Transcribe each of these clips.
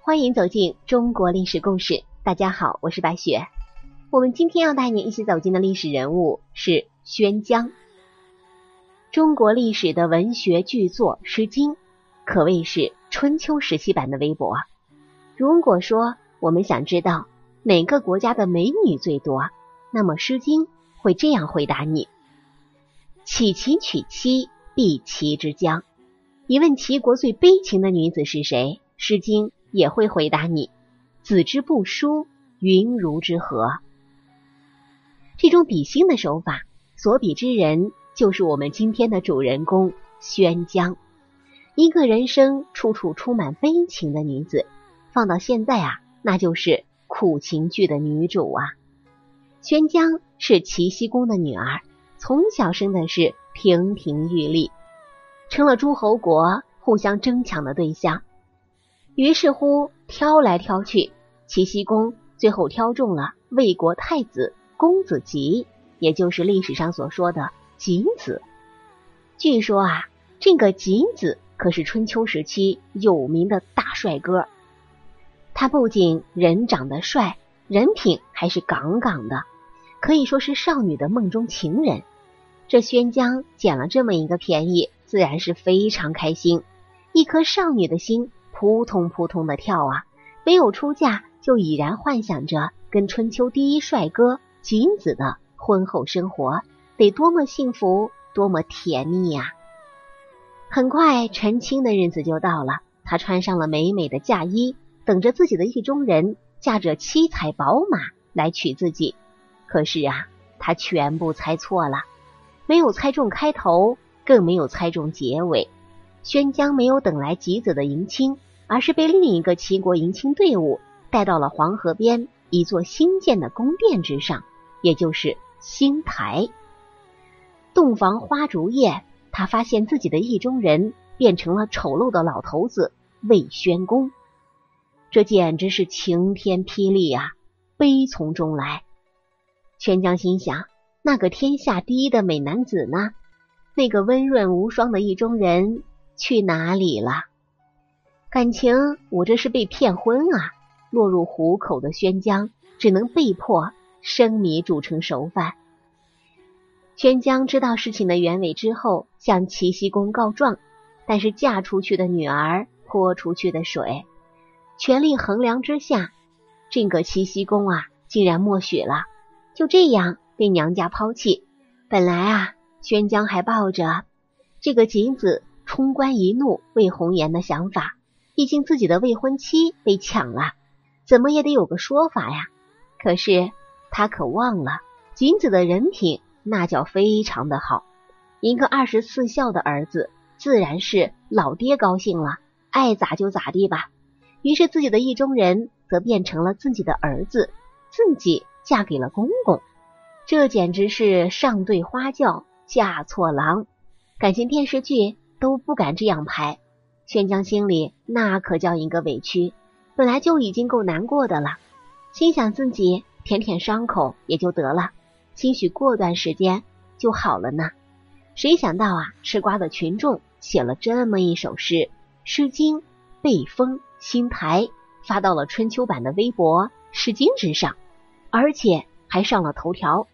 欢迎走进中国历史故事。大家好，我是白雪。我们今天要带你一起走进的历史人物是宣姜。中国历史的文学巨作《诗经》可谓是春秋时期版的微博。如果说我们想知道哪个国家的美女最多，那么《诗经》会这样回答你：岂其娶妻，必齐之姜。你问齐国最悲情的女子是谁，《诗经》也会回答你：子之不淑，云如之何。这种比心的手法，所比之人就是我们今天的主人公宣姜，一个人生处处充满悲情的女子。放到现在啊，那就是苦情剧的女主啊。宣姜是齐僖公的女儿，从小生的是亭亭玉立，成了诸侯国互相争抢的对象。于是乎，挑来挑去，齐僖公最后挑中了魏国太子。公子吉，也就是历史上所说的景子。据说啊，这个景子可是春秋时期有名的大帅哥。他不仅人长得帅，人品还是杠杠的，可以说是少女的梦中情人。这宣姜捡了这么一个便宜，自然是非常开心，一颗少女的心扑通扑通的跳啊！没有出嫁，就已然幻想着跟春秋第一帅哥。景子的婚后生活得多么幸福，多么甜蜜呀！很快成亲的日子就到了，她穿上了美美的嫁衣，等着自己的意中人驾着七彩宝马来娶自己。可是啊，她全部猜错了，没有猜中开头，更没有猜中结尾。宣姜没有等来吉子的迎亲，而是被另一个齐国迎亲队伍带到了黄河边一座新建的宫殿之上。也就是新台洞房花烛夜，他发现自己的意中人变成了丑陋的老头子魏宣公，这简直是晴天霹雳啊！悲从中来，宣江心想：那个天下第一的美男子呢？那个温润无双的意中人去哪里了？感情我这是被骗婚啊！落入虎口的宣江只能被迫。生米煮成熟饭。宣江知道事情的原委之后，向齐僖公告状，但是嫁出去的女儿泼出去的水，权力衡量之下，这个齐僖公啊，竟然默许了，就这样被娘家抛弃。本来啊，宣姜还抱着这个景子冲冠一怒为红颜的想法，毕竟自己的未婚妻被抢了，怎么也得有个说法呀。可是。他可忘了，景子的人品那叫非常的好，一个二十四孝的儿子，自然是老爹高兴了，爱咋就咋地吧。于是自己的意中人则变成了自己的儿子，自己嫁给了公公，这简直是上对花轿嫁错郎，感情电视剧都不敢这样拍。宣江心里那可叫一个委屈，本来就已经够难过的了，心想自己。舔舔伤口也就得了，兴许过段时间就好了呢。谁想到啊，吃瓜的群众写了这么一首诗，《诗经》被封新台，发到了春秋版的微博《诗经》之上，而且还上了头条。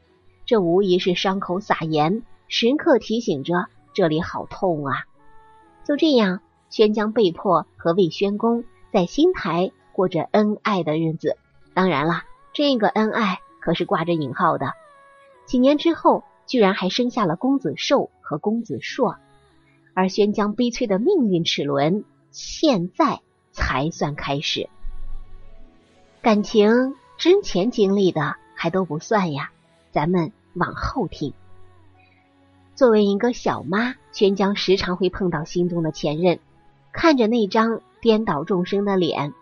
这无疑是伤口撒盐，时刻提醒着这里好痛啊！就这样，宣姜被迫和魏宣公在新台过着恩爱的日子。当然了。这个恩爱可是挂着引号的。几年之后，居然还生下了公子寿和公子硕，而宣姜悲催的命运齿轮现在才算开始。感情之前经历的还都不算呀，咱们往后听。作为一个小妈，宣江时常会碰到心动的前任，看着那张颠倒众生的脸。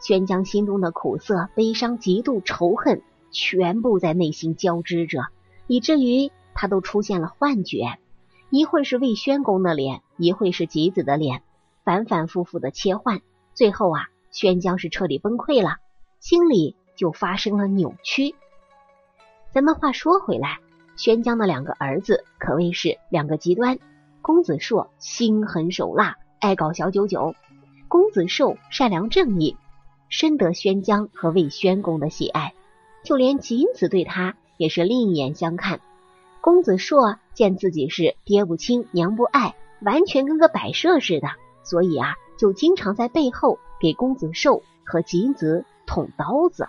宣江心中的苦涩、悲伤、嫉妒、仇恨，全部在内心交织着，以至于他都出现了幻觉。一会是魏宣公的脸，一会是吉子的脸，反反复复的切换。最后啊，宣江是彻底崩溃了，心里就发生了扭曲。咱们话说回来，宣姜的两个儿子可谓是两个极端。公子硕心狠手辣，爱搞小九九；公子寿善良正义，深得宣姜和魏宣公的喜爱。就连锦子对他也是另眼相看。公子硕见自己是爹不亲娘不爱，完全跟个摆设似的，所以啊，就经常在背后给公子寿和锦子捅刀子。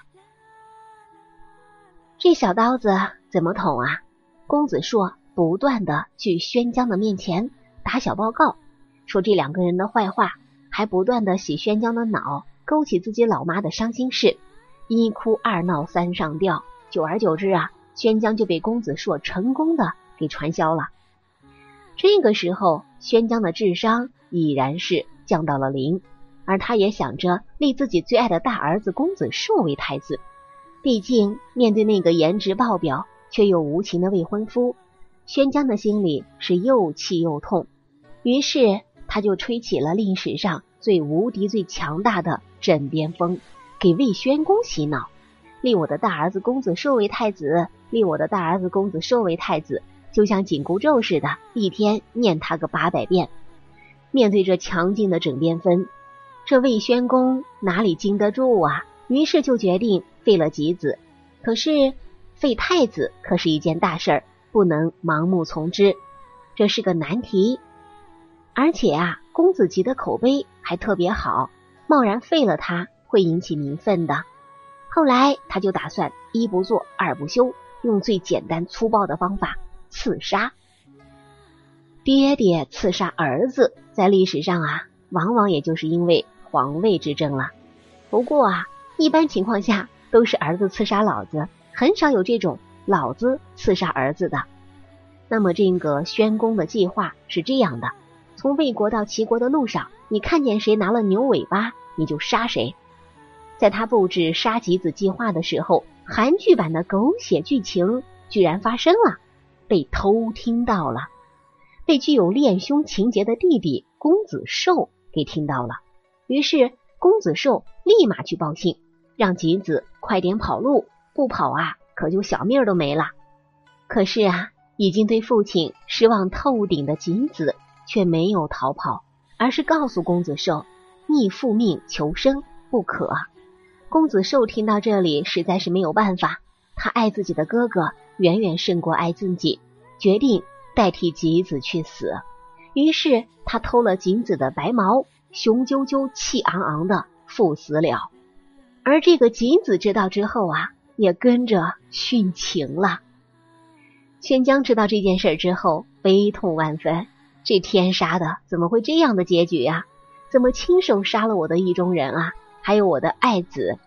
这小刀子怎么捅啊？公子硕不断的去宣姜的面前打小报告，说这两个人的坏话，还不断的洗宣姜的脑，勾起自己老妈的伤心事。一哭二闹三上吊，久而久之啊，宣姜就被公子硕成功的给传销了。这个时候，宣姜的智商已然是降到了零，而他也想着立自己最爱的大儿子公子硕为太子。毕竟，面对那个颜值爆表却又无情的未婚夫，宣姜的心里是又气又痛。于是，他就吹起了历史上最无敌、最强大的枕边风，给魏宣公洗脑，立我的大儿子公子寿为太子，立我的大儿子公子寿为太子，就像紧箍咒似的，一天念他个八百遍。面对这强劲的枕边风，这魏宣公哪里经得住啊？于是就决定。废了吉子，可是废太子可是一件大事儿，不能盲目从之，这是个难题。而且啊，公子吉的口碑还特别好，贸然废了他会引起民愤的。后来他就打算一不做二不休，用最简单粗暴的方法刺杀爹爹，刺杀儿子，在历史上啊，往往也就是因为皇位之争了。不过啊，一般情况下。都是儿子刺杀老子，很少有这种老子刺杀儿子的。那么这个宣公的计划是这样的：从魏国到齐国的路上，你看见谁拿了牛尾巴，你就杀谁。在他布置杀吉子计划的时候，韩剧版的狗血剧情居然发生了，被偷听到了，被具有恋兄情节的弟弟公子寿给听到了。于是公子寿立马去报信。让吉子快点跑路，不跑啊，可就小命都没了。可是啊，已经对父亲失望透顶的吉子却没有逃跑，而是告诉公子寿：“逆父命求生不可。”公子寿听到这里，实在是没有办法。他爱自己的哥哥远远胜过爱自己，决定代替吉子去死。于是他偷了吉子的白毛，雄赳赳、气昂昂的赴死了。而这个锦子知道之后啊，也跟着殉情了。宣姜知道这件事之后，悲痛万分。这天杀的，怎么会这样的结局呀？怎么亲手杀了我的意中人啊？还有我的爱子？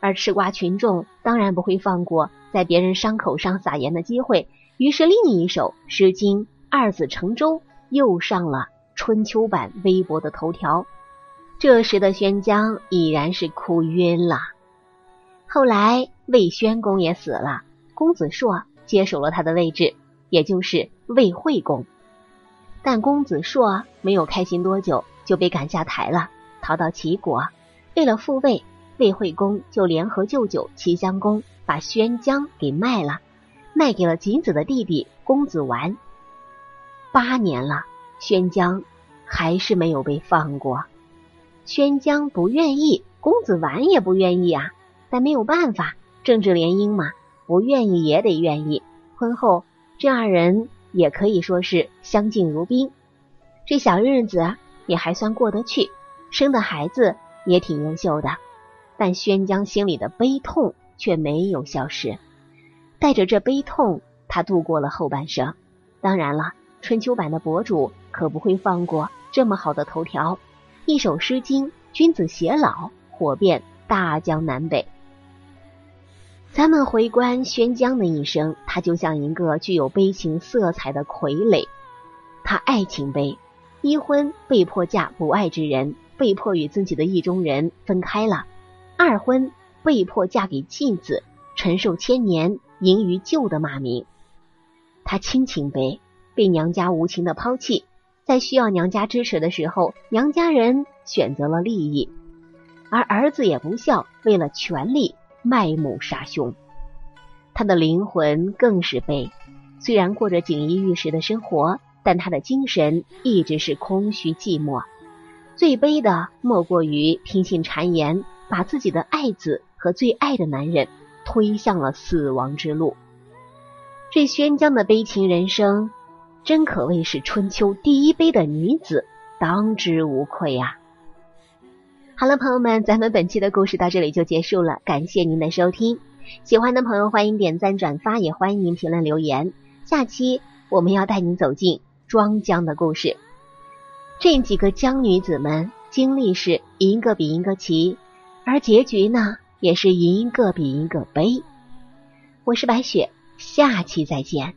而吃瓜群众当然不会放过在别人伤口上撒盐的机会，于是另一首《诗经》二子乘舟又上了春秋版微博的头条。这时的宣姜已然是哭晕了。后来魏宣公也死了，公子硕接手了他的位置，也就是魏惠公。但公子硕没有开心多久，就被赶下台了，逃到齐国。为了复位，魏惠公就联合舅舅齐襄公，把宣姜给卖了，卖给了景子的弟弟公子完。八年了，宣姜还是没有被放过。宣姜不愿意，公子完也不愿意啊。但没有办法，政治联姻嘛，不愿意也得愿意。婚后，这二人也可以说是相敬如宾，这小日子也还算过得去，生的孩子也挺优秀的。但宣姜心里的悲痛却没有消失，带着这悲痛，他度过了后半生。当然了，春秋版的博主可不会放过这么好的头条。一首《诗经》，君子偕老，火遍大江南北。咱们回观宣姜的一生，他就像一个具有悲情色彩的傀儡。他爱情悲，一婚被迫嫁不爱之人，被迫与自己的意中人分开了；二婚被迫嫁给继子，承受千年淫于旧的骂名。他亲情悲，被娘家无情的抛弃。在需要娘家支持的时候，娘家人选择了利益，而儿子也不孝，为了权力卖母杀兄。他的灵魂更是悲，虽然过着锦衣玉食的生活，但他的精神一直是空虚寂寞。最悲的莫过于听信谗言，把自己的爱子和最爱的男人推向了死亡之路。这宣江的悲情人生，真可谓是春秋第一悲的女子，当之无愧呀！好了，朋友们，咱们本期的故事到这里就结束了，感谢您的收听。喜欢的朋友欢迎点赞转发，也欢迎您评论留言。下期我们要带您走进庄姜的故事。这几个江女子们经历是一个比一个奇，而结局呢，也是一个比一个悲。我是白雪，下期再见。